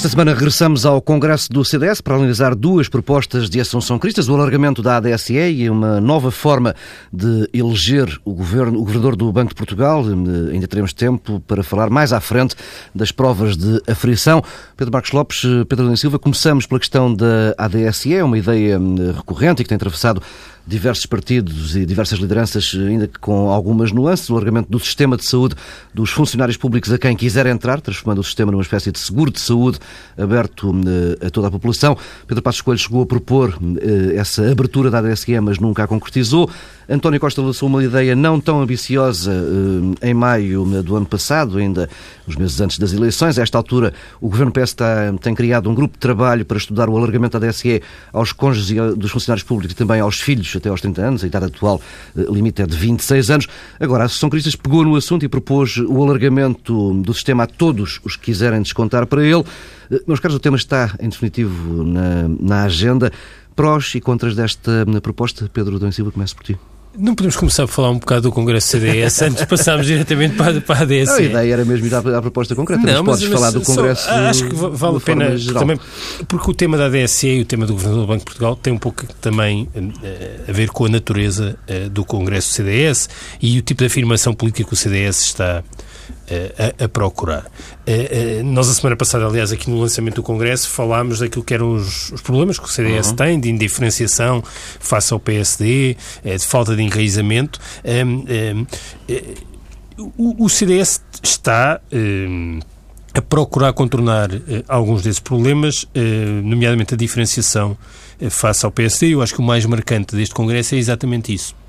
Esta semana regressamos ao Congresso do CDS para analisar duas propostas de Assunção Cristas, o alargamento da ADSE e uma nova forma de eleger o, governo, o governador do Banco de Portugal. Ainda teremos tempo para falar mais à frente das provas de aferição. Pedro Marcos Lopes, Pedro Adão Silva, começamos pela questão da ADSE, uma ideia hum, recorrente e que tem atravessado diversos partidos e diversas lideranças, ainda que com algumas nuances, o alargamento do sistema de saúde dos funcionários públicos a quem quiser entrar, transformando o sistema numa espécie de seguro de saúde aberto eh, a toda a população. Pedro Passos Coelho chegou a propor eh, essa abertura da ADSE, mas nunca a concretizou. António Costa lançou uma ideia não tão ambiciosa eh, em maio do ano passado, ainda uns meses antes das eleições. A esta altura, o Governo PS tem criado um grupo de trabalho para estudar o alargamento da ADSE aos cônjuges dos funcionários públicos e também aos filhos até aos 30 anos. A idade atual limite é de 26 anos. Agora, a Associação Cristas pegou no assunto e propôs o alargamento do sistema a todos os que quiserem descontar para ele. Meus caros, o tema está, em definitivo, na, na agenda. Prós e contras desta proposta, Pedro Dom Silva, começo por ti. Não podemos começar a falar um bocado do Congresso CDS antes de passarmos diretamente para, para a ADS. a ideia era mesmo ir à, à proposta concreta, não, mas, mas podes falar do Congresso. Só, acho que vale a pena também, porque o tema da ADSE e o tema do Governador do Banco de Portugal tem um pouco também uh, a ver com a natureza uh, do Congresso CDS e o tipo de afirmação política que o CDS está a, a, procurar. Nós, a semana passada, aliás, aqui no lançamento do Congresso, falámos daquilo que eram os, os problemas que o CDS uhum. tem de indiferenciação face ao PSD, de falta de enraizamento. O, o CDS está a procurar contornar alguns desses problemas, nomeadamente a diferenciação face ao PSD. Eu acho que o mais marcante deste Congresso é exatamente isso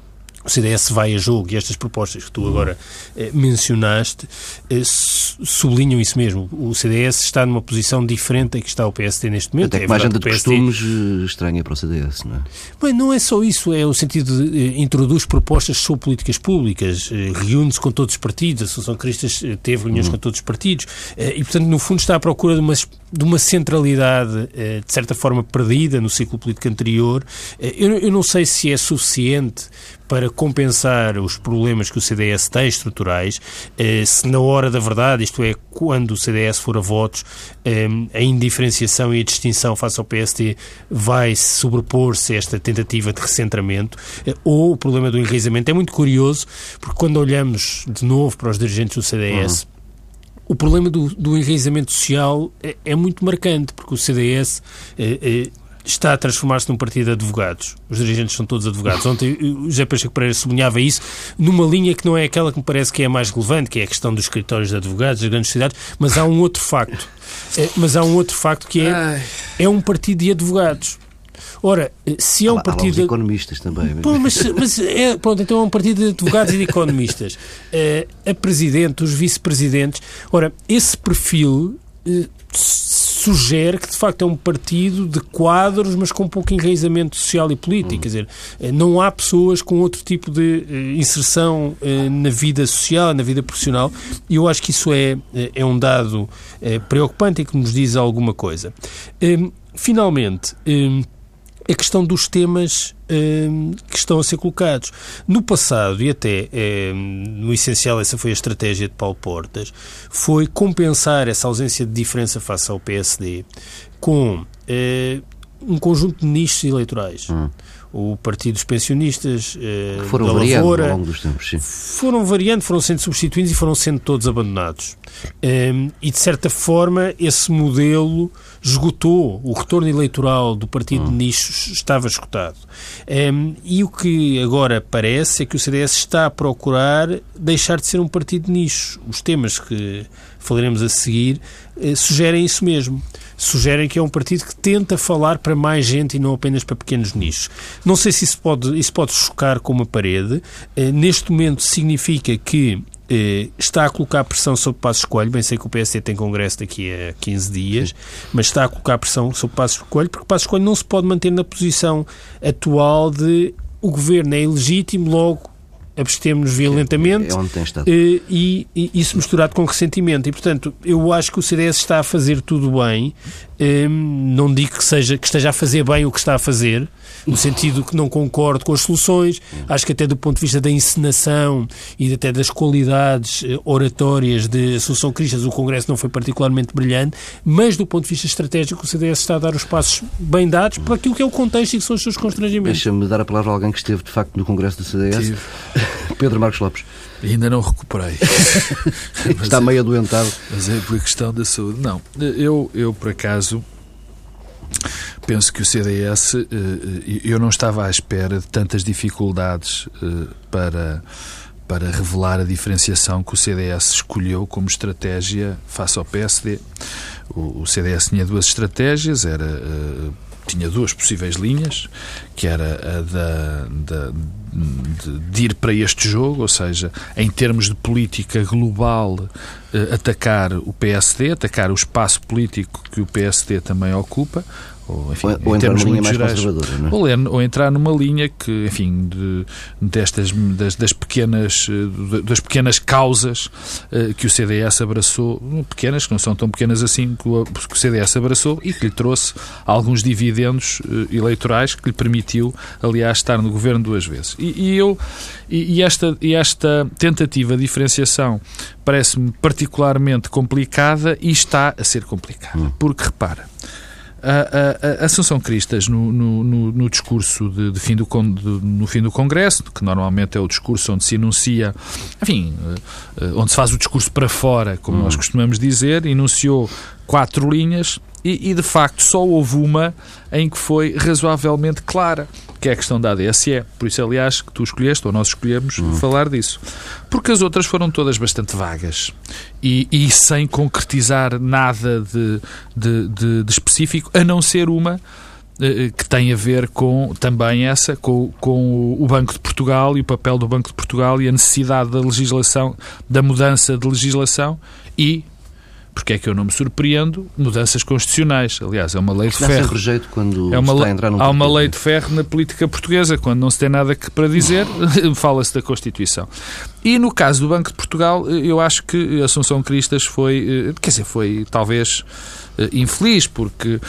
o CDS vai a jogo e estas propostas que tu agora eh, mencionaste eh, sublinham isso mesmo. O CDS está numa posição diferente da que está o PSD neste momento. Até que é mais gente de PSD... costumes eh, estranha para o CDS, não é? Bem, não é só isso, é o sentido de eh, introduz propostas sobre políticas públicas, eh, reúne-se com todos os partidos, a Associação Cristas eh, teve reuniões hum. com todos os partidos e, portanto, no fundo está à procura de uma, de uma centralidade, de certa forma, perdida no ciclo político anterior. Eu, eu não sei se é suficiente para compensar os problemas que o CDS tem estruturais, eh, se na hora da verdade, isto é, quando o CDS for a votos, eh, a indiferenciação e a distinção face ao PST vai sobrepor-se a esta tentativa de recentramento, eh, ou o problema do enraizamento. É muito curioso, porque quando olhamos de novo para os dirigentes do CDS, uhum o problema do, do enraizamento social é, é, muito marcante, porque o CDS é, é, está a transformar-se num partido de advogados. Os dirigentes são todos advogados. Ontem o José Pacheco Pereira sublinhava isso numa linha que não é aquela que me parece que é a mais relevante, que é a questão dos escritórios de advogados das grandes cidades, mas há um outro facto. É, mas há um outro facto que é, é um partido de advogados. Ora, se é um há, partido. Há economistas também. Pô, mas, mas é, pronto, então é um partido de advogados e de economistas. É, a presidente, os vice-presidentes. Ora, esse perfil eh, sugere que de facto é um partido de quadros, mas com pouco enraizamento social e político. Hum. Quer dizer, eh, não há pessoas com outro tipo de eh, inserção na vida social, na vida profissional, e eu acho que isso é, é um dado preocupante e que nos diz alguma coisa. Finalmente, a questão dos temas hum, que estão a ser colocados. No passado, e até hum, no essencial essa foi a estratégia de Paulo Portas, foi compensar essa ausência de diferença face ao PSD com hum, um conjunto de nichos eleitorais. Hum o Partido dos Pensionistas, eh, foram da variando Lavoura, ao longo dos tempos, sim. foram variando, foram sendo substituídos e foram sendo todos abandonados. Um, e, de certa forma, esse modelo esgotou, o retorno eleitoral do Partido hum. de Nichos estava esgotado. Um, e o que agora parece é que o CDS está a procurar deixar de ser um partido de nichos. Os temas que falaremos a seguir eh, sugerem isso mesmo sugerem que é um partido que tenta falar para mais gente e não apenas para pequenos nichos. Não sei se isso pode, isso pode chocar com uma parede. Eh, neste momento significa que está a colocar pressão sobre Passos Coelho, bem sei que o PSD tem congresso daqui a 15 dias, mas está a colocar pressão sobre Passos Coelho, porque Passos Coelho não se pode manter na posição atual de o governo é ilegítimo, logo abstemos-nos violentamente é eh, e, e, isso misturado com ressentimento. E, portanto, eu acho que o CDS está a fazer tudo bem. Hum, não digo que, seja, que esteja a fazer bem o que está a fazer, no sentido que não concordo com as soluções. Acho que até do ponto de vista da encenação e até das qualidades eh, oratórias de Assunção Cristas, o Congresso não foi particularmente brilhante, mas do ponto de vista estratégico o CDS está a dar os passos bem dados para aquilo que é o contexto e que são os seus constrangimentos. Deixa-me dar a palavra a alguém que esteve de facto no Congresso do CDS. Pedro Marcos Lopes. Ainda não recuperei. Está é, meio adoentado. Mas é por questão da saúde. Não, eu, eu por acaso penso que o CDS, eh, eh, eu não estava à espera de tantas dificuldades eh, para, para revelar a diferenciação que o CDS escolheu como estratégia face ao PSD. O CDS tinha duas estratégias, era tinha duas possíveis linhas, que era a da, da de, de, ir para este jogo, ou seja, em termos de política global, atacar o PSD, atacar o espaço político que o PSD também ocupa, ou, enfim, ou, ou entrar numa linha mais gerais, conservadora, não é? ou, ou, entrar numa linha que, enfim, de, destas das, das, pequenas das pequenas causas uh, que o CDS abraçou, pequenas que não são tão pequenas assim que o, que o CDS abraçou e que lhe trouxe alguns dividendos uh, eleitorais que lhe permitiu, aliás, estar no governo duas vezes. E, e eu e, e, esta e esta tentativa de diferenciação parece-me particularmente complicada e está a ser complicada, hum. porque repara a, a, a Assunção Cristas, no, no, no, no discurso de, de fim do, de, no fim do Congresso, que normalmente é o discurso onde se enuncia, enfim, eh, eh, onde se faz o discurso para fora, como hum. nós costumamos dizer, enunciou quatro linhas e, e, de facto só houve uma em que foi razoavelmente clara, que é a questão da ADSE. Por isso, aliás, que tu escolheste, ou nós escolhemos, uhum. falar disso. Porque as outras foram todas bastante vagas e, e sem concretizar nada de, de, de, de específico, a não ser uma eh, eh, que tem a ver com também essa, com, com o Banco de Portugal e o papel do Banco de Portugal e a necessidade da legislação, da mudança de legislação e porque é que eu não me surpreendo? Mudanças constitucionais. Aliás, é uma lei de ferro. Rejeito quando é uma, está a entrar num há uma lei de ferro na política portuguesa. Quando não se tem nada para dizer, fala-se da Constituição. E no caso do Banco de Portugal, eu acho que Assunção Cristas foi, eh, quer dizer, foi talvez eh, infeliz, porque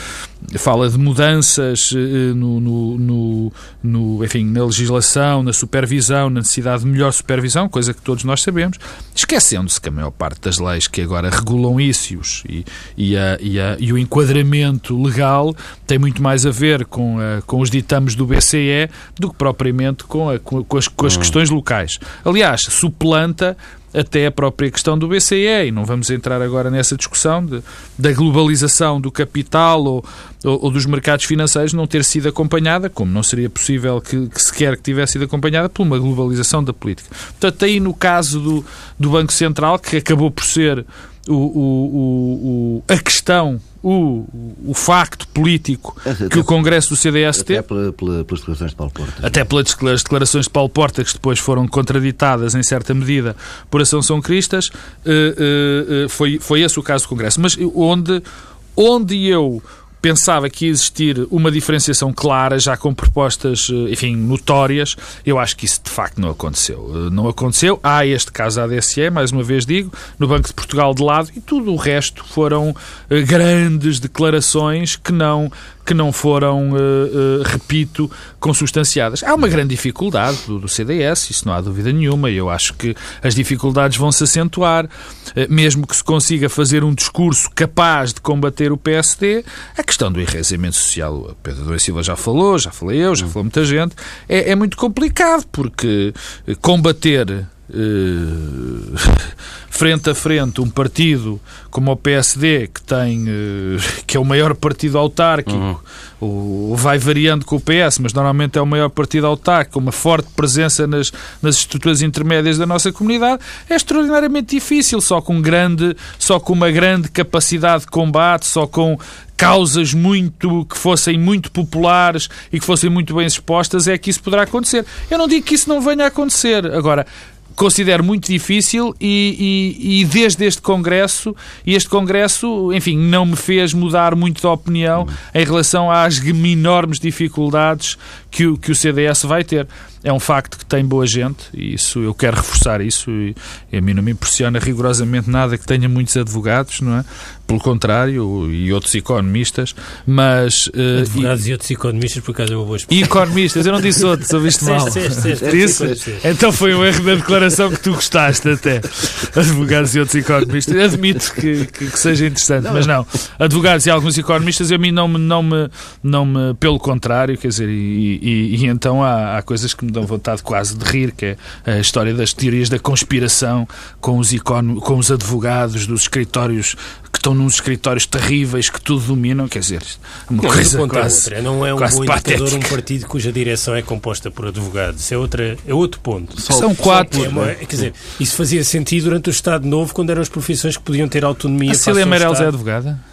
fala de mudanças eh, no, no, no, no, enfim, na legislação, na supervisão, na necessidade de melhor supervisão, coisa que todos nós sabemos, esquecendo-se que a maior parte das leis que agora regulam isso e, e, a, e, a, e o enquadramento legal tem muito mais a ver com, a, com os ditames do BCE do que propriamente com, a, com, as, com as hum. questões locais. Aliás, suplanta até a própria questão do BCE, e não vamos entrar agora nessa discussão de, da globalização do capital ou, ou, ou, dos mercados financeiros não ter sido acompanhada, como não seria possível que, que sequer que tivesse sido acompanhada por uma globalização da política. Portanto, aí no caso do, do Banco Central, que acabou por ser o, o, o, a questão, o, o facto político até que o Congresso do CDS até teve. Pela, pela, pelas declarações de Paulo Portas. Até pelas declarações de Paulo Portas, que depois foram contraditadas em certa medida por Assunção Cristas, eh, eh, eh, foi, foi esse o caso do Congresso. Mas onde, onde eu pensava que ia existir uma diferenciação clara, já com propostas, eh, enfim, notórias. Eu acho que isso de facto não aconteceu. Eh, não aconteceu. Há este caso da ADSE, mais uma vez digo, no Banco de Portugal de lado, e tudo o resto foram eh, grandes declarações que não que não foram, uh, uh, repito, consubstanciadas. Há uma grande dificuldade do, do, CDS, isso não há dúvida nenhuma, e eu acho que as dificuldades vão se acentuar, uh, mesmo que se consiga fazer um discurso capaz de combater o PSD, a questão do enraizamento social, o Pedro Dois Silva já falou, já falei eu, já falou muita gente, é, é muito complicado, porque combater Uh, frente a frente um partido como o PSD que tem uh, que é o maior partido autárquico uhum. o, vai variando com o PS mas normalmente é o maior partido autárquico uma forte presença nas, nas estruturas intermédias da nossa comunidade é extraordinariamente difícil só com grande só com uma grande capacidade de combate só com causas muito que fossem muito populares e que fossem muito bem expostas é que isso poderá acontecer. Eu não digo que isso não venha a acontecer. Agora, considero muito difícil e, e, e, desde este Congresso, e este Congresso, enfim, não me fez mudar muito de opinião em relação às enormes dificuldades que o, que o CDS vai ter. é um facto que tem boa gente e isso eu quero reforçar isso e, a mim não me impressiona rigorosamente nada que tenha muitos advogados, não é? Pelo contrário, e outros economistas, mas... Uh, advogados e, e, outros economistas, por acaso é uma boa expressão. E economistas, eu não disse outros, ouviste mal. Disse? Então foi um erro da declaração que tu gostaste até. Advogados e outros economistas. Admito que, que, que seja interessante, não. mas não. Advogados e alguns economistas, a mim não me, não me, não me pelo contrário, quer dizer, e, e, e então há, há coisas que me dão vontade quase de rir, que é a história das teorias da conspiração com os, econ... com os advogados dos escritórios que estão nos escritórios terríveis que tudo dominam, quer dizer, uma não, coisa é quase, é Não é um bom indicador um partido cuja direção é composta por advogados. É, outra, é outro ponto. Só, São quatro. É, quer dizer, isso fazia sentido durante o Estado Novo, quando eram as profissões que podiam ter autonomia. A Cília Meireles é advogada?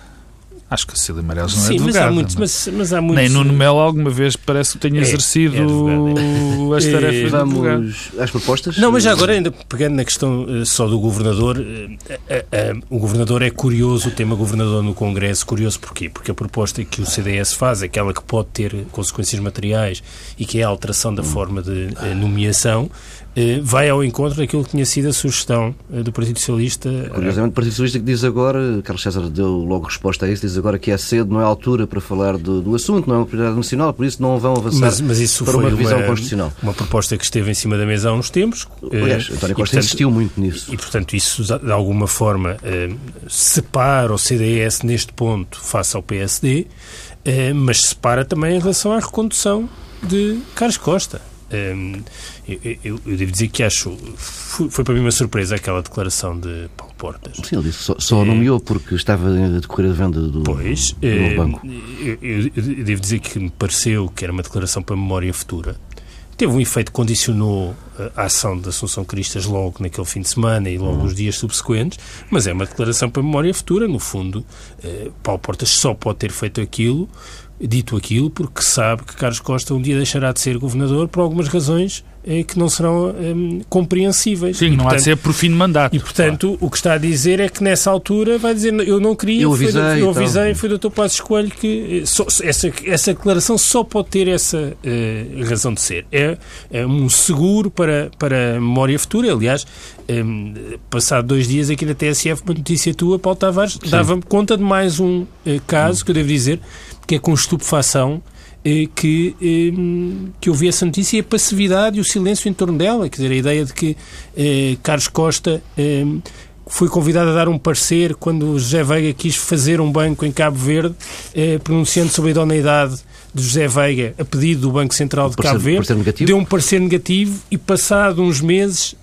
Acho que a Cecília Meirelles não é Sim, é advogada. Mas há, muitos, mas, mas há muitos... Nem Nuno Melo alguma vez parece que tenha é, exercido é as tarefas de Vamos às propostas? Não, mas já agora, ainda pegando na questão uh, só do governador, uh, uh, o governador é curioso, o tema governador no Congresso, curioso porquê? Porque a proposta que o CDS faz, aquela que pode ter consequências materiais e que é a alteração da forma de nomeação, eh, vai ao encontro daquilo que tinha sido a sugestão eh, do Partido Socialista. Curiosamente, o Partido Socialista que diz agora, Carlos César deu logo resposta a isso, diz agora que é cedo, não é altura para falar do, do assunto, não é uma prioridade nacional, por isso não vão avançar mas, mas isso para foi uma revisão constitucional. Uma proposta que esteve em cima da mesa há uns tempos. Aliás, António Costa insistiu muito nisso. E, portanto, isso de alguma forma separa o CDS neste ponto face ao PSD, mas separa também em relação à recondução de Carlos Costa. Um, eu, eu, eu, devo dizer que acho. Foi, foi, para mim uma surpresa aquela declaração de Paulo Portas. Sim, ele disse só, só é, nomeou porque estava a decorrer a venda do, pois, do é, banco. Eu, eu, devo dizer que me pareceu que era uma declaração para a memória futura. Teve um efeito que condicionou a ação da Assunção Cristas logo naquele fim de semana e logo nos dias subsequentes, mas é uma declaração para a memória futura. No fundo, eh, Paulo Portas só pode ter feito aquilo dito aquilo porque sabe que Carlos Costa um dia deixará de ser governador por algumas razões eh, que não serão eh, compreensíveis. Sim, e, não portanto, há de ser por fim de mandato. E, portanto, claro. o que está a dizer é que nessa altura vai dizer eu não queria, eu avisei, foi, eu avisei foi o Dr. Passos Coelho que eh, só, essa, essa declaração só pode ter essa eh, razão de ser. É, é, um seguro para, para a memória futura. Aliás, eh, passado dois dias aqui na TSF, uma notícia tua, Paulo Tavares, dava-me conta de mais um caso, hum. que eu devo dizer, é com estupefação eh, que, eh, que eu vi essa notícia e a passividade e o silêncio em torno dela. Quer dizer, a ideia de que eh, Carlos Costa foi convidado a dar um parecer quando José Veiga quis fazer um banco em Cabo Verde, pronunciando sobre a idoneidade de José Veiga a pedido do Banco Central de Cabo Verde, deu um parecer negativo e passado uns meses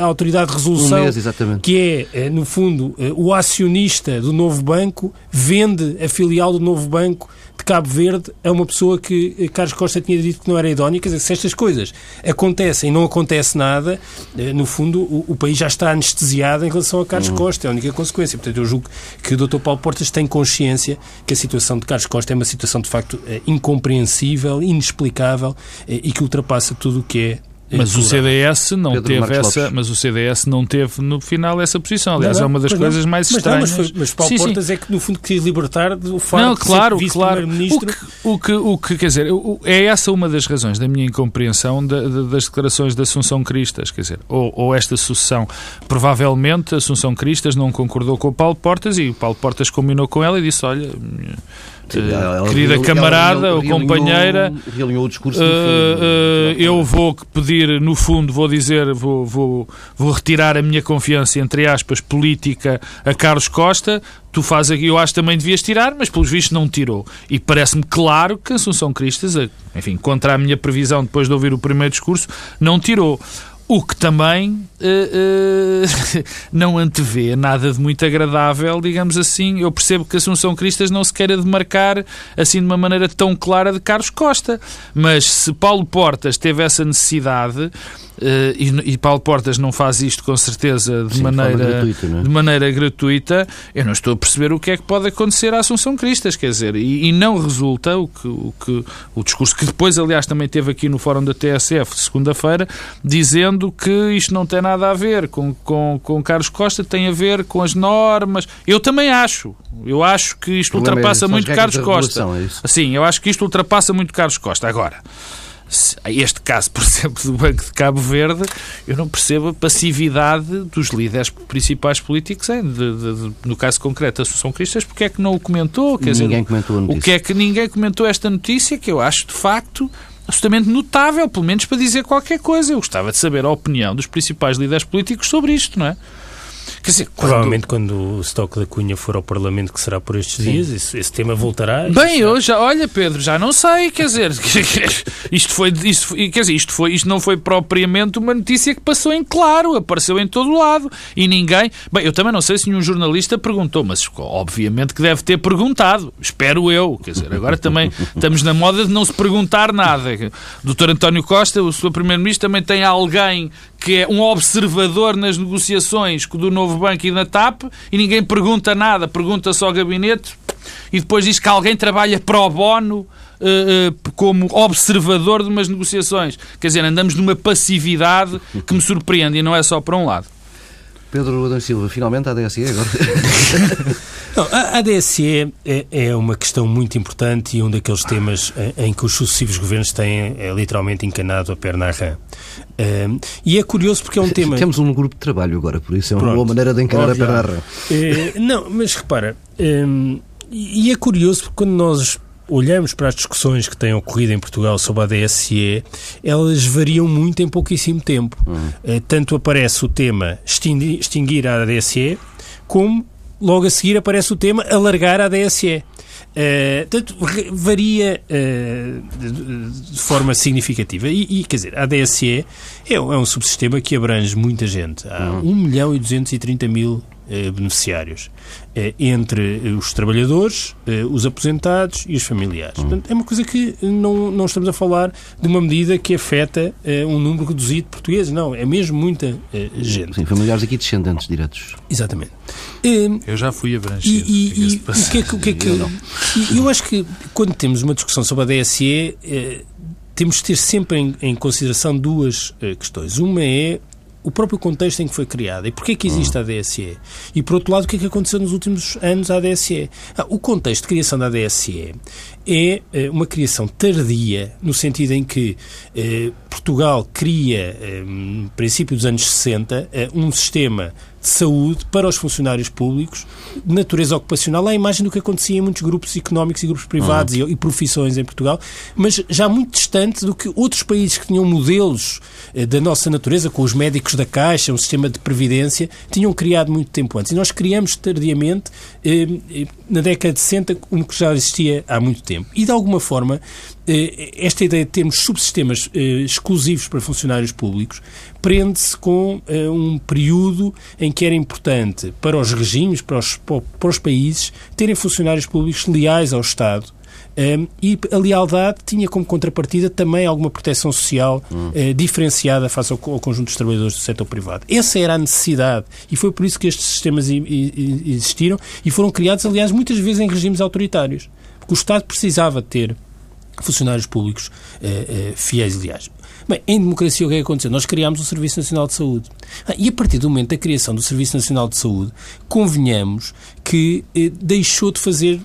a autoridade de resolução, um mês, que é, no fundo, o acionista do novo banco, vende a filial do novo banco de Cabo Verde a uma pessoa que eh, Carlos Costa tinha dito que não era idónea. Quer dizer, se estas coisas acontecem e não acontece nada, eh, no fundo o, o país já está anestesiado em relação a Carlos uhum. Costa. É a única consequência. Portanto, eu julgo que o Dr. Paulo Portas tem consciência que a situação de Carlos Costa é uma situação de facto eh, incompreensível, inexplicável e que ultrapassa tudo o que é mas o CDS não Pedro teve Marcos essa, Lopes. mas o CDS não teve no final essa posição. Aliás, não, não, é uma das coisas não, mais estranhas. Mas, mas, Paulo sim, Portas sim. é que no fundo quis libertar do facto não, claro, de ser claro. O que, o que, o que quer dizer, é essa uma das razões da minha incompreensão das declarações de Assunção Cristas, quer dizer, ou, ou esta sucessão. Provavelmente Assunção Cristas não concordou com o Paulo Portas e o Paulo Portas combinou com ela e disse, olha, ela, querida camarada ela, ou companheira, o discurso uh, eu vou pedir, no fundo, vou dizer, vou, vou, vou retirar a minha confiança, entre aspas, política a Carlos Costa. Tu fazes aqui, eu acho que também devias tirar, mas pelos vistos não tirou. E parece-me claro que Assunção Cristas, enfim, contra a minha previsão depois de ouvir o primeiro discurso, não tirou. O que também uh, uh, não antevê nada de muito agradável, digamos assim. Eu percebo que Assunção Cristas não se queira demarcar assim de uma maneira tão clara de Carlos Costa. Mas se Paulo Portas teve essa necessidade, Uh, e, e, Paulo Portas não faz isto com certeza de, Sim, maneira, de, gratuita, é? de maneira gratuita, eu não estou a perceber o que é que pode acontecer à Assunção Cristas, quer dizer, e, e, não resulta o que, o que o discurso que depois, aliás, também teve aqui no fórum da TSF, segunda-feira, dizendo que isto não tem nada a ver com, com, com Carlos Costa, tem a ver com as normas. Eu também acho, eu acho que isto é ultrapassa é muito Carlos Costa. É Sim, eu acho que isto ultrapassa muito Carlos Costa. Agora. este caso, por exemplo, do Banco de Cabo Verde, eu não percebo a passividade dos líderes principais políticos, hein, de, de, de, no caso concreto da Associação Cristas, porque é que não o comentou? Quer ninguém dizer, comentou a notícia. O que é que ninguém comentou esta notícia, que eu acho, de facto, absolutamente notável, pelo menos para dizer qualquer coisa. Eu gostava de saber a opinião dos principais líderes políticos sobre isto, não é? Quer dizer, quando... Provavelmente quando o estoque da Cunha for ao Parlamento, que será por estes Sim. dias, esse, esse, tema voltará. Bem, eu já, olha, Pedro, já não sei, quer dizer, isto foi, isto, quer dizer, isto foi, isto não foi propriamente uma notícia que passou em claro, apareceu em todo lado e ninguém. Bem, eu também não sei se nenhum jornalista perguntou, mas obviamente que deve ter perguntado, espero eu, quer dizer, agora também estamos na moda de não se perguntar nada. Dr. António Costa, o seu primeiro-ministro, também tem alguém que é um observador nas negociações do novo banco e da TAP e ninguém pergunta nada, pergunta só ao gabinete e depois diz que alguém trabalha pro bono uh, uh, como observador de umas negociações. Quer dizer, andamos numa passividade que me surpreende e não é só para um lado. Pedro Adão Silva, finalmente a ADSE agora? Não, a ADSE é, é, uma questão muito importante e um daqueles temas em, em que os sucessivos governos têm é, literalmente encanado a perna à rã. Um, e é curioso porque é um tema. Temos um grupo de trabalho agora, por isso é uma Pronto, boa maneira de encarar a perna à rã. Uh, não, mas repara, um, e é curioso porque quando nós olhamos para as discussões que têm ocorrido em Portugal sobre a DSE, elas variam muito em pouquíssimo tempo. Uhum. Uh, tanto aparece o tema extinguir a DSE, como logo a seguir aparece o tema alargar a DSE. Uh, portanto, varia uh, de, de, forma significativa. E, e, quer dizer, a DSE é, é um subsistema que abrange muita gente. Há uhum. 1 milhão e 230 mil beneficiários. Eh, entre os trabalhadores, eh, os aposentados e os familiares. Uhum. Portanto, é uma coisa que não, não estamos a falar de uma medida que afeta eh, um número reduzido de portugueses, não, é mesmo muita gente. Sim, familiares aqui descendentes diretos. Exatamente. Eu já fui abrangido. E, e, e o que é que, o que, é que eu, eu acho que quando temos uma discussão sobre a DSE, temos de ter sempre em, em consideração duas questões. Uma é o próprio contexto em que foi criada e porquê que existe a ADSE. E, por outro lado, o que é que aconteceu nos últimos anos à ADSE. Ah, o contexto de criação da ADSE é eh, uma criação tardia, no sentido em que eh, Portugal cria, eh, no princípio dos anos 60, eh, um sistema de saúde para os funcionários públicos, de natureza ocupacional, à imagem do que acontecia em muitos grupos económicos e grupos privados uhum. e, e, profissões em Portugal, mas já muito distante do que outros países que tinham modelos eh, da nossa natureza, com os médicos da Caixa, um sistema de previdência, tinham criado muito tempo antes. E nós criamos tardiamente, eh, eh na década de 60, um que já existia há muito tempo. E, de alguma forma, esta ideia de termos subsistemas eh, exclusivos para funcionários públicos prende-se com eh, um período em que era importante para os regimes, para os, para os países, terem funcionários públicos leais ao Estado um, e a lealdade tinha como contrapartida também alguma proteção social hum. uh, diferenciada face ao, ao, conjunto dos trabalhadores do setor privado. Essa era a necessidade e foi por isso que estes sistemas existiram e foram criados, aliás, muitas vezes em regimes autoritários. Porque o Estado precisava ter funcionários públicos uh, uh, fiéis leais. Bem, em democracia o que é que aconteceu? Nós criámos o Serviço Nacional de Saúde. Ah, e a partir do momento da criação do Serviço Nacional de Saúde, convenhamos que eh, deixou de fazer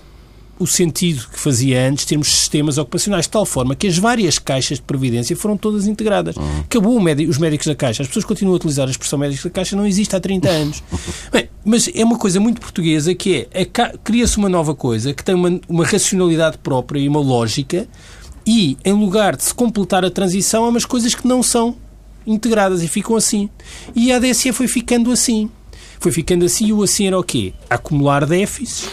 o sentido que fazia antes termos sistemas ocupacionais, de tal forma que as várias caixas de previdência foram todas integradas. Uhum. Acabou médico, os médicos da Caixa. As pessoas continuam a utilizar a expressão médicos da Caixa, não existe há 30 anos. Bem, mas é uma coisa muito portuguesa que é, cria-se uma nova coisa que tem uma, uma racionalidade própria e uma lógica e, em lugar de se completar a transição, há umas coisas que não são integradas e ficam assim. E a ADSE foi ficando assim. Foi ficando assim e o assim era o quê? Acumular déficits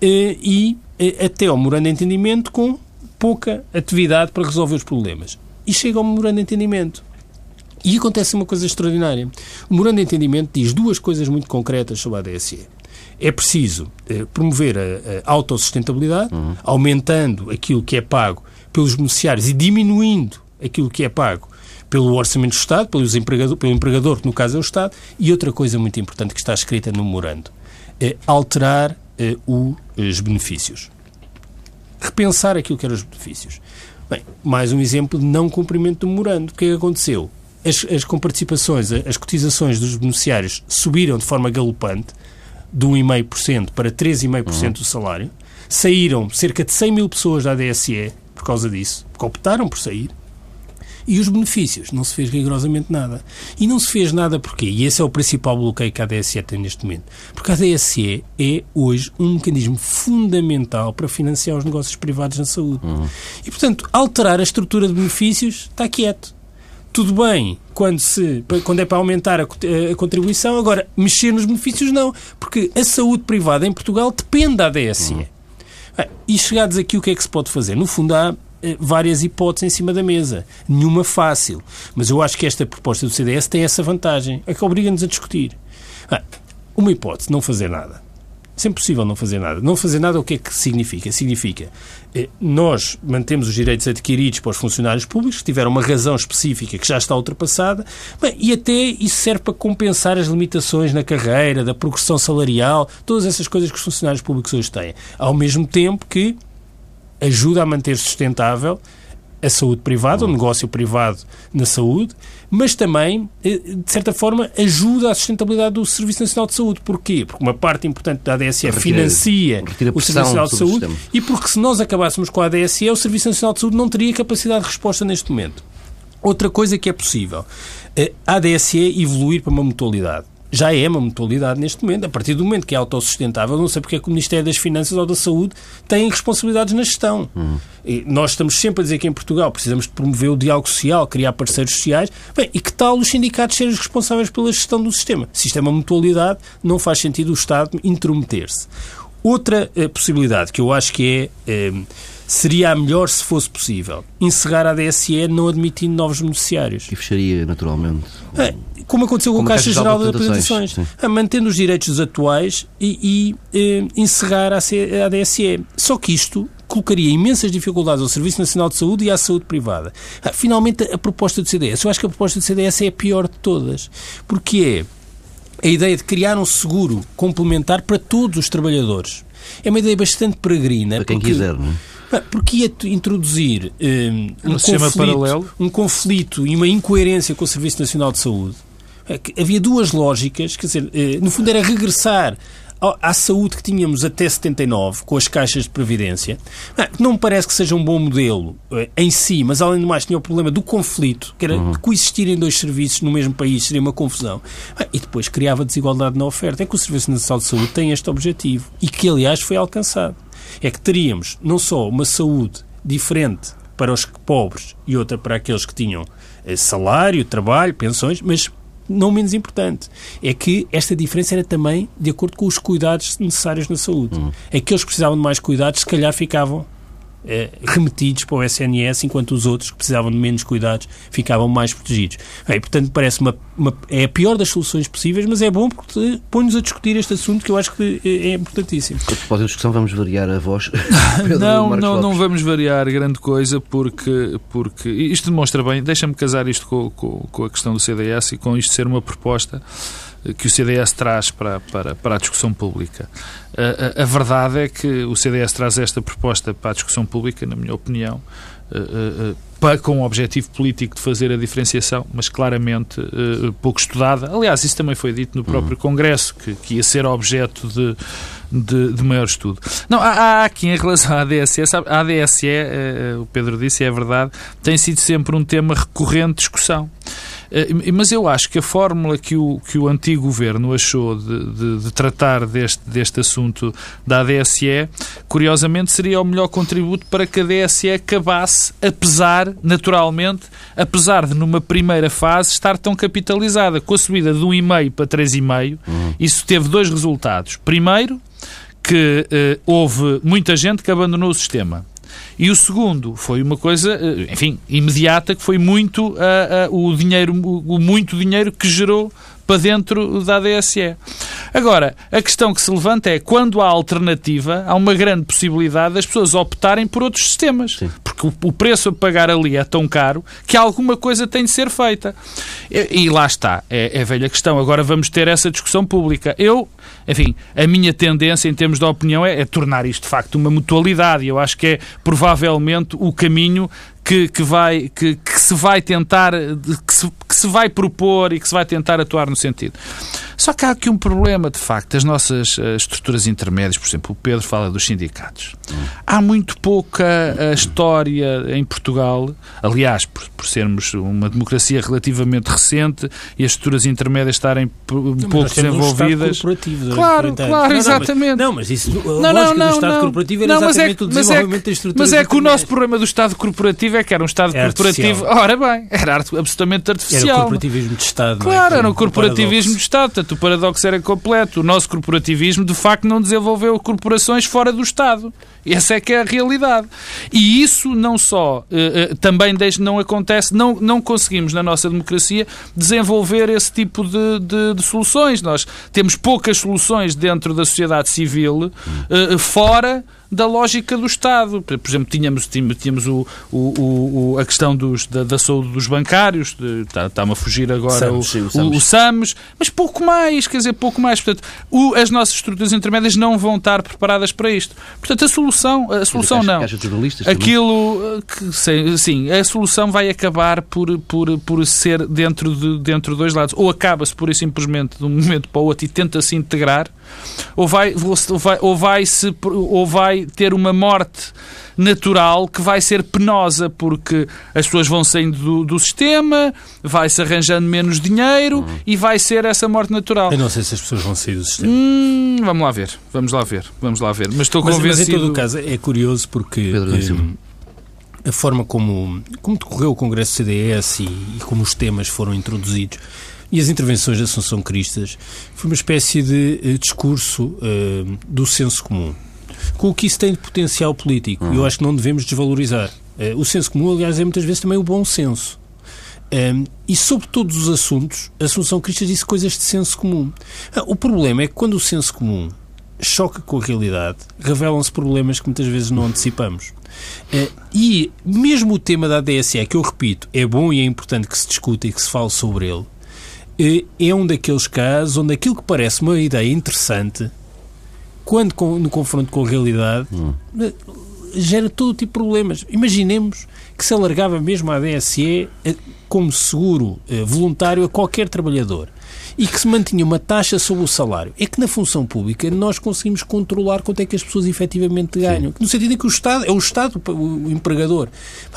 eh, e até ao memorando de entendimento com pouca atividade para resolver os problemas. E chega ao memorando de entendimento. E acontece uma coisa extraordinária. O memorando de entendimento diz duas coisas muito concretas sobre a ADSE. É preciso eh, promover a, a autossustentabilidade, uhum. aumentando aquilo que é pago pelos beneficiários e diminuindo aquilo que é pago pelo Orçamento do Estado, pelos empregador, pelo empregador, que no caso é o Estado, e outra coisa muito importante que está escrita no memorando, é alterar os benefícios. Repensar aquilo que eram os benefícios. Bem, mais um exemplo de não cumprimento do memorando. O que é que aconteceu? As, as comparticipações, as cotizações dos beneficiários subiram de forma galopante, de 1,5% para 3,5% uhum. do salário. Saíram cerca de 100 mil pessoas da ADSE por causa disso, porque optaram por sair. E os benefícios? Não se fez rigorosamente nada. E não se fez nada porquê? E esse é o principal bloqueio que a ADSE tem neste momento. Porque a ADSE é hoje um mecanismo fundamental para financiar os negócios privados na saúde. Uhum. E, portanto, alterar a estrutura de benefícios está quieto. Tudo bem quando, se, quando é para aumentar a, a contribuição, agora mexer nos benefícios não, porque a saúde privada em Portugal depende da ADSE. Uhum. E chegados aqui, o que é que se pode fazer? No fundo, há eh, várias hipóteses em cima da mesa. Nenhuma fácil. Mas eu acho que esta proposta do CDS tem essa vantagem, é que obriga-nos a discutir. Ah, uma hipótese, não fazer nada. Sempre possível não fazer nada. Não fazer nada o que é que significa? Significa eh, nós mantemos os direitos adquiridos para os funcionários públicos que tiveram uma razão específica que já está ultrapassada bem, e até isso serve para compensar as limitações na carreira, da progressão salarial, todas essas coisas que os funcionários públicos hoje têm. Ao mesmo tempo que ajuda a manter sustentável a saúde privada, o negócio privado na saúde, mas também, eh, de certa forma, ajuda à sustentabilidade do Serviço Nacional de Saúde. Porquê? Porque uma parte importante da ADSE retira, financia retira o Serviço Nacional de Saúde e porque se nós acabássemos com a ADSE, o Serviço Nacional de Saúde não teria capacidade de resposta neste momento. Outra coisa que é possível, eh, a ADSE evoluir para uma mutualidade já é uma mutualidade neste momento. A partir do momento que é autossustentável, não sei porque é que o Ministério das Finanças ou da Saúde tem responsabilidades na gestão. Uhum. nós estamos sempre a dizer que em Portugal precisamos de promover o diálogo social, criar parceiros sociais. Bem, e que tal os sindicatos serem os responsáveis pela gestão do sistema? Se isto é uma mutualidade, não faz sentido o Estado intrometer-se. Outra eh, possibilidade que eu acho que é. Eh, seria a melhor se fosse possível. Encerrar a DSE não admitindo novos beneficiários. E fecharia, naturalmente. É, como aconteceu com a Caixa Geral de Apresentações, mantendo os direitos atuais e, e eh, encerrar a, a DSE. Só que isto colocaria imensas dificuldades ao Serviço Nacional de Saúde e à saúde privada. Ah, finalmente, a proposta do CDS. Eu acho que a proposta do CDS é a pior de todas. Porque é a ideia de criar um seguro complementar para todos os trabalhadores. É uma ideia bastante peregrina. Para quem porque, quiser, não é? Porque ia introduzir um, um, um conflito, paralelo. um conflito e uma incoerência com o Serviço Nacional de Saúde havia duas lógicas, quer dizer, eh, no fundo era regressar à saúde que tínhamos até 79, com as caixas de previdência, não me parece que seja um bom modelo eh, em si, mas além do mais tinha o problema do conflito, que era uhum. coexistirem dois serviços no mesmo país seria uma confusão, ah, e depois criava desigualdade na oferta. É que o Serviço Nacional de Saúde tem este objetivo, e que aliás foi alcançado. É que teríamos não só uma saúde diferente para os pobres e outra para aqueles que tinham eh, salário, trabalho, pensões, mas não menos importante, é que esta diferença era também de acordo com os cuidados necessários na saúde. Uhum. Aqueles que precisavam de mais cuidados, se calhar ficavam remetidos para o SNS, enquanto os outros que precisavam de menos cuidados ficavam mais protegidos. Bem, portanto, parece uma, uma, é a pior das soluções possíveis, mas é bom porque põe-nos a discutir este assunto que eu acho que é, é importantíssimo. A propósito da discussão, vamos variar a voz. não, não, não vamos variar grande coisa porque, porque isto demonstra bem, deixa-me casar isto com, com, com a questão do CDS e com isto ser uma proposta que o CDS traz para, para, para a discussão pública. A, a, a, verdade é que o CDS traz esta proposta para a discussão pública, na minha opinião, para, com o objetivo político de fazer a diferenciação, mas claramente pouco estudada. Aliás, isso também foi dito no próprio uhum. Congresso, que, que ia ser objeto de, de, de, maior estudo. Não, há, há, aqui em relação à ADSE, sabe, a ADSE, o Pedro disse, é verdade, tem sido sempre um tema recorrente de discussão. Eh, mas eu acho que a fórmula que o, que o antigo governo achou de, de, de tratar deste, deste assunto da ADSE, curiosamente, seria o melhor contributo para que a ADSE acabasse, apesar, naturalmente, apesar de numa primeira fase estar tão capitalizada. Com a subida de 1,5 para 3,5, uhum. isso teve dois resultados. Primeiro, que uh, houve muita gente que abandonou o sistema. E o segundo foi uma coisa, eh, enfim, imediata, que foi muito uh, uh, o dinheiro, o muito dinheiro que gerou para dentro da ADSE. Agora, a questão que se levanta é quando há alternativa, há uma grande possibilidade das pessoas optarem por outros sistemas. Sim. Porque o, preço a pagar ali é tão caro que alguma coisa tem de ser feita. E, e lá está, é, é velha questão. Agora vamos ter essa discussão pública. Eu, enfim, a minha tendência em termos de opinião é, é tornar isto de facto uma mutualidade. Eu acho que é provavelmente o caminho que, que, vai, que, que, se vai tentar, que se, que se vai propor e que se vai tentar atuar no sentido. Só que há aqui um problema, de facto, as nossas uh, estruturas intermédias, por exemplo, o Pedro fala dos sindicatos. Há muito pouca uh, história em Portugal, aliás, por, por, sermos uma democracia relativamente recente e as estruturas intermédias estarem pouco desenvolvidas. Um claro, claro, exatamente. Não, mas isso, não, não, não, do Estado não. corporativo era não, mas é, o desenvolvimento mas é, das estruturas Mas é que o nosso problema do Estado corporativo é que era um Estado era corporativo. Artificial. Ora bem, era absolutamente artificial. Era o corporativismo de Estado. Claro, é? era o corporativismo de Estado. Portanto, o paradoxo era completo. O nosso corporativismo, de facto, não desenvolveu corporações fora do Estado. Essa é que é a realidade. E isso não só uh, uh, também deixa, não acontece, não, não conseguimos na nossa democracia desenvolver esse tipo de, de, de soluções. Nós temos poucas soluções dentro da sociedade civil uh, fora da lógica do Estado. Por exemplo, tínhamos, tínhamos o, o, o a questão dos, da, da, saúde dos bancários, está-me tá a fugir agora Samos, o, sim, o, Samos. o, SAMS, mas pouco mais, quer dizer, pouco mais. Portanto, as nossas estruturas intermédias não vão estar preparadas para isto. Portanto, a solução, a solução não. Aquilo que, sim, a solução vai acabar por, por, por ser dentro de, dentro de dois lados. Ou acaba-se pura e simplesmente de um momento para o outro e tenta-se integrar, ou vai, ou vai, ou vai, se, ou vai ter uma morte natural que vai ser penosa porque as pessoas vão saindo do, do sistema, vai-se arranjando menos dinheiro uhum. e vai ser essa morte natural. Eu não sei se as pessoas vão sair do sistema. Hum, vamos lá ver, vamos lá ver, vamos lá ver. Mas estou mas, convencido. Mas em todo o caso é curioso porque hum, a forma como, como decorreu o Congresso CDS e, e como os temas foram introduzidos e as intervenções de Assunção Cristas foi uma espécie de uh, discurso uh, do senso comum com o que isso tem de potencial político. Uhum. Eu acho que não devemos desvalorizar. Uh, o senso comum, aliás, é muitas vezes também o bom senso. Um, e sobre todos os assuntos, a Assunção Cristas disse coisas de senso comum. Uh, o problema é que quando o senso comum choca com a realidade, revelam-se problemas que muitas vezes não antecipamos. Uh, e mesmo o tema da DSE, que eu repito, é bom e é importante que se discuta e que se fale sobre ele, é um daqueles casos onde aquilo que parece uma ideia interessante quando no confronto com a realidade, hum. gera todo tipo de problemas. Imaginemos que se alargava mesmo a DSE eh, como seguro eh, voluntário a qualquer trabalhador e que se mantinha uma taxa sobre o salário. É que na função pública nós conseguimos controlar quanto é que as pessoas efetivamente ganham. Sim. No sentido em que o Estado é o Estado o empregador.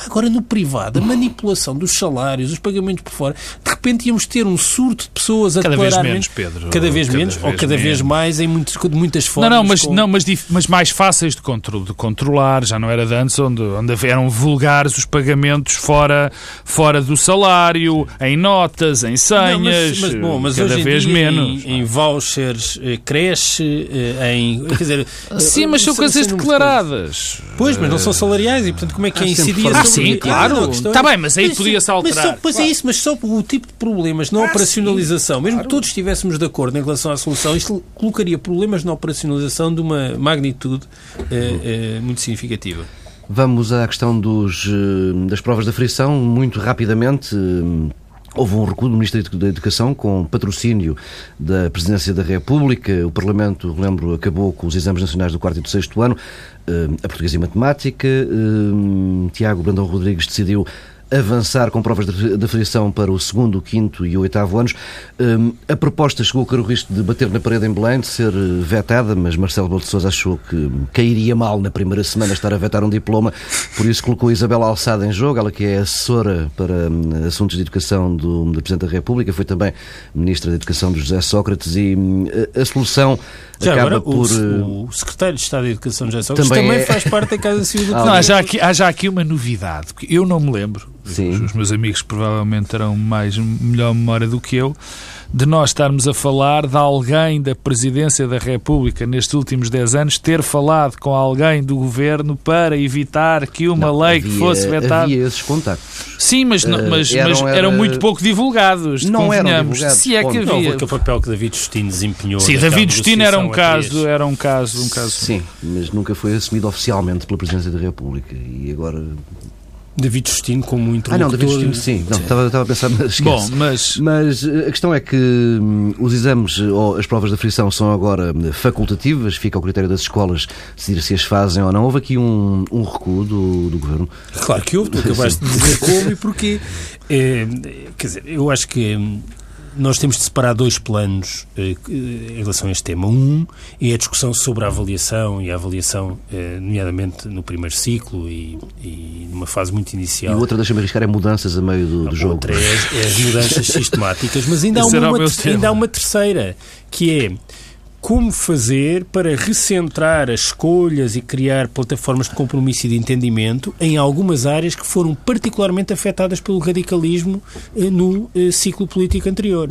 Agora, no privado, a manipulação dos salários, os pagamentos por fora, repente íamos ter um surto de pessoas a cada vez menos, Pedro. Cada vez cada menos, vez ou cada menos. vez mais, em muitos, de muitas formas. Não, não, mas, com... não mas, mas mais fáceis de, contro de controlar. Já não era de antes, onde, onde eram vulgares os pagamentos fora, fora do salário, em notas, em senhas, não, mas, mas, bom, mas cada vez menos em, em vouchers, eh, creche, eh, em. Quer dizer. Sim, mas são coisas declaradas. Pois, mas não são salariais e, portanto, como é que é incidir Ah, sim, claro. Está é bem, mas aí podia-se alterar. Mas pois é isso, mas só o tipo de problemas na ah, operacionalização, sim, mesmo claro. que todos estivéssemos de acordo em relação à solução, isto colocaria problemas na operacionalização de uma magnitude eh, muito significativa. Vamos à questão dos, das provas da frição, muito rapidamente. Houve um recuo do Ministério da Educação com patrocínio da Presidência da República. O Parlamento, lembro, acabou com os exames nacionais do quarto e do sexto ano, eh, a portuguesa e matemática. Eh, Tiago Brandão Rodrigues decidiu avançar com provas de afiliação para o segundo, quinto e oitavo anos. Hum, a proposta chegou a correr o risco de bater na parede em Belém, de ser eh, vetada, mas Marcelo Belo de Sousa achou que cairia mal na primeira semana estar a vetar um diploma, por isso colocou Isabela Alçada em jogo, ela que é assessora para hum, assuntos de educação do, do Presidente da República, foi também Ministra da Educação do José Sócrates e hum, a solução já acaba agora, por... O, o Secretário de Estado da Educação José Sócrates também, também é... faz parte da Casa Civil do Não, há já, aqui, há já aqui uma novidade, porque eu não me lembro, Sim. os meus amigos provavelmente terão mais, melhor memória do que eu, de nós estarmos a falar de alguém da Presidência da República nestes últimos 10 anos ter falado com alguém do Governo para evitar que uma não, lei havia, que fosse vetada. Havia esses contactos. Sim, mas, uh, mas, eram, mas era... eram, muito pouco divulgados. Não eram divulgados. Se é que havia. Não, aquele papel que David Justino desempenhou. Sim, David Justino era um caso, era um caso, um caso. Sim, mas nunca foi assumido oficialmente pela Presidência da República e agora David Justino como interlocutor. Ah, não, David Justino, sim. Não, estava, estava a pensar, mas esquece. Bom, mas... Mas eh, a questão é que hum, os exames ou as provas de frição são agora hum, facultativas, fica ao critério das escolas decidir se as fazem ou não. Houve aqui um, um recuo do, do Governo? Claro que houve, tu acabaste de dizer como e porquê. É, quer dizer, eu acho que hum, nós temos de separar dois planos eh, em relação a este tema. Um é a discussão sobre a avaliação e a avaliação, eh, nomeadamente no primeiro ciclo e, e numa fase muito inicial. E o outro, deixa-me arriscar, é mudanças a meio do, do jogo. Outra é, as- é as mudanças sistemáticas, mas ainda há, uma, ainda há uma terceira, que é como fazer para recentrar as escolhas e criar plataformas de compromisso e de entendimento em algumas áreas que foram particularmente afetadas pelo radicalismo eh, no eh, ciclo político anterior.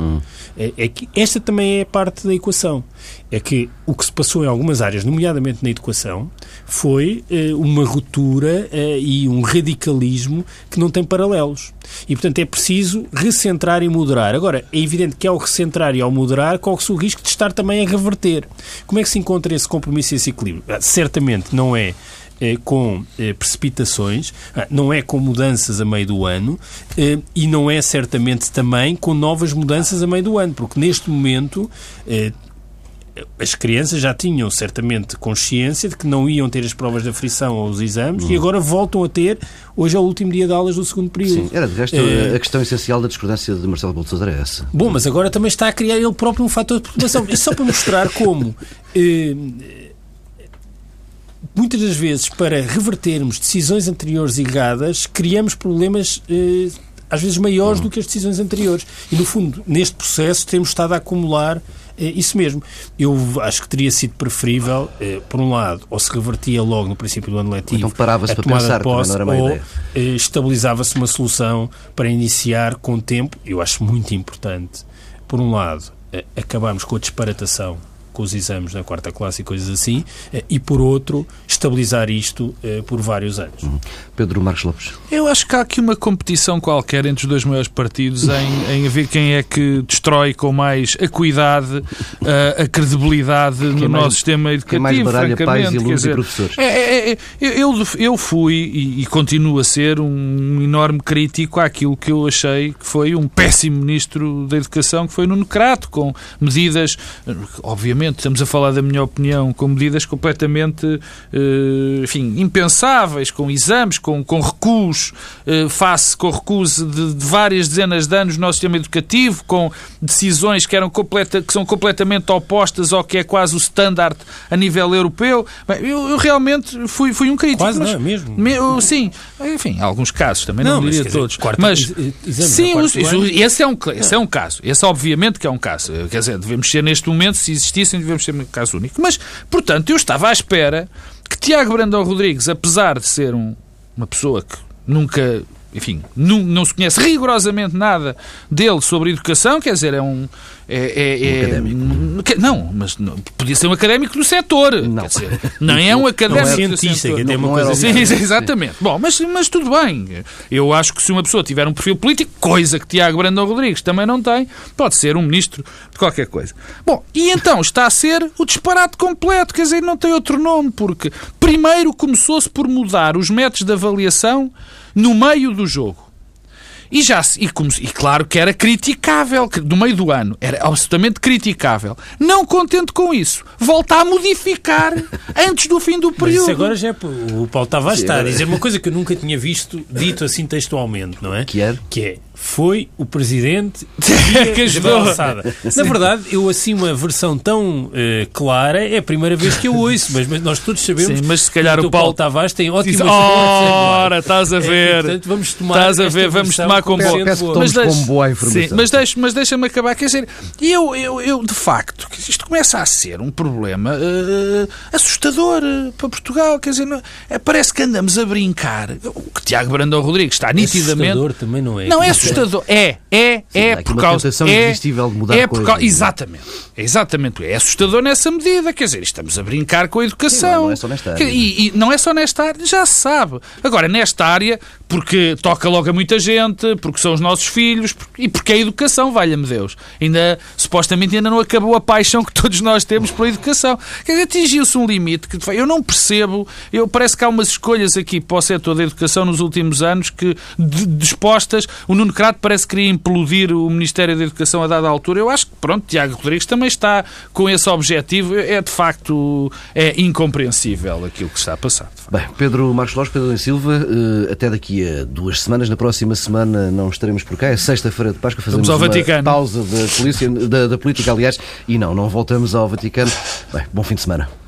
É, é que esta também é parte da equação. É que o que se passou em algumas áreas, nomeadamente na educação, foi eh, uma ruptura eh, e um radicalismo que não tem paralelos. E, portanto, é preciso recentrar e moderar. Agora, é evidente que ao recentrar e ao moderar, corre-se o risco de estar também a reverter. Como é que se encontra esse compromisso e esse equilíbrio? Ah, certamente não é eh, com eh, precipitações, ah, não é com mudanças a meio do ano eh, e não é certamente também com novas mudanças a meio do ano, porque neste momento as crianças já tinham certamente consciência de que não iam ter as provas de aflição ou os exames e agora voltam a ter. Hoje é o último dia de aulas do segundo período. Sim, era de resto Eh, a questão essencial da discordância de Marcelo Sousa era essa. Bom, mas agora também está a criar ele próprio um fator de perturbação. Isto só para mostrar como. eh, muitas das vezes, para revertermos decisões anteriores erradas, criamos problemas. eh, às vezes maiores do que as decisões anteriores. E, no fundo, neste processo, temos estado a acumular isso mesmo. Eu acho que teria sido preferível, eh, por um lado, ou se revertia logo no princípio do ano letivo Então parava-se para pensar, posse, ou eh, estabilizava-se uma solução para iniciar com tempo. Eu acho muito importante, por um lado, acabarmos com a disparatação com os exames na quarta classe e coisas assim, eh, e por outro, estabilizar isto eh, por vários anos. Pedro Marcos Lopes. Eu acho que há aqui uma competição qualquer entre os dois maiores partidos em, em ver quem é que destrói com mais acuidade uh, a credibilidade no mais- nosso sistema educativo. quem mais baralha pais, quer alunos e professores. é, é, é, eu, eu- fui e, e continuo a ser um enorme crítico àquilo que eu achei que foi um péssimo ministro da Educação, que foi Nuno Crato, com medidas, eh, estamos a falar da minha opinião, com medidas completamente, eh, enfim, impensáveis, com exames, com, com recuos, eh, face com recuos de, de várias dezenas de anos no nosso sistema educativo, com decisões que, eram completa, que são completamente opostas ao que é quase o standard a nível europeu. Bem, eu, eu realmente fui, fui um crítico. Quase mas- não, é mesmo? me- eu- sim, enfim, alguns casos também, não, Não, mas diria dizer, todos. quarta- mas sim, os- esse, é um, esse é um caso. Esse obviamente que é um caso. Quer dizer, devemos ser neste momento, se existissem, devemos ser um caso único. Mas, portanto, eu estava à espera que Tiago Brandão Rodrigues, apesar de ser um- uma pessoa que nunca, enfim, não, não se conhece rigorosamente nada dele sobre educação, quer dizer, é um. É, é- é- académico. Não, mas não- podia ser um académico do setor. Não. Dizer, não é um académico Não é cientista, que até é uma Não coisa assim. Sim, Sim. sim, exatamente. Bom, mas, mas tudo bem. Eu acho que se uma pessoa tiver um perfil político, coisa que Tiago Brandão Rodrigues também não tem, pode ser um ministro de qualquer coisa. Bom, e então está a ser o disparate completo, quer dizer, não tem outro nome, porque primeiro começou-se por mudar os métodos de avaliação no meio do jogo. E, já, e, como, e claro que era criticável, que no meio do ano, era absolutamente criticável. Não contente com isso, volta a modificar antes do fim do Mas período. isso agora já é, o Paulo Tavares está a dizer uma coisa que eu nunca tinha visto dito assim textualmente, não é? Que era? Que é, foi o Presidente Que ajudou. Na verdade, eu assim uma versão tão eh, clara é a primeira vez que eu ouço, mas, mas nós todos sabemos Sim, mas se calhar que o Paulo- Tavares tem ótimas Diz, Ora, estás a É, ver. e, portanto, vamos tomar Estás a ver, vamos versão com boa. Peço que boa. tomes deixa- como boa informação. Sim, mas deixa- mas deixa-me acabar. Quer dizer, eu, eu, eu de facto, isto começa a ser um problema eh, assustador eh, para Portugal. Quer dizer, não- é, parece que andamos a brincar. O que Tiago Brandão Rodrigues está nitidamente. Assustador também não é. Não é assustador. É, é, é há aqui por uma causa. é, irresistível de mudar é por coisas. causa, Exatamente. É exatamente. É assustador nessa medida. Quer dizer, estamos a brincar com a educação. Sim, não é só nesta área. Que- E, e não é só nesta área, já se sabe. Agora, nesta área, porque toca logo a muita gente, porque são os nossos filhos e porque é a educação, valha-me Deus. Ainda, supostamente, ainda não acabou a paixão que todos nós temos pela educação. Atingiu-se um limite que eu não percebo. Eu, parece que há umas escolhas aqui para o setor da educação nos últimos anos que, de, dispostas, o Nuno Crato parece que queria implodir o Ministério da Educação a dada altura. Eu acho que, pronto, Tiago Rodrigues também está com esse objetivo. É, de facto, é incompreensível aquilo que está a passar. Bem, Pedro Marcos Lopes, Pedro Silva, eh, até daqui a duas semanas, na próxima semana não estaremos por cá, é sexta-feira de Páscoa, fazemos uma Vaticano. pausa da polícia, da, da política, aliás, e não, não voltamos ao Vaticano. Bem, bom fim de semana.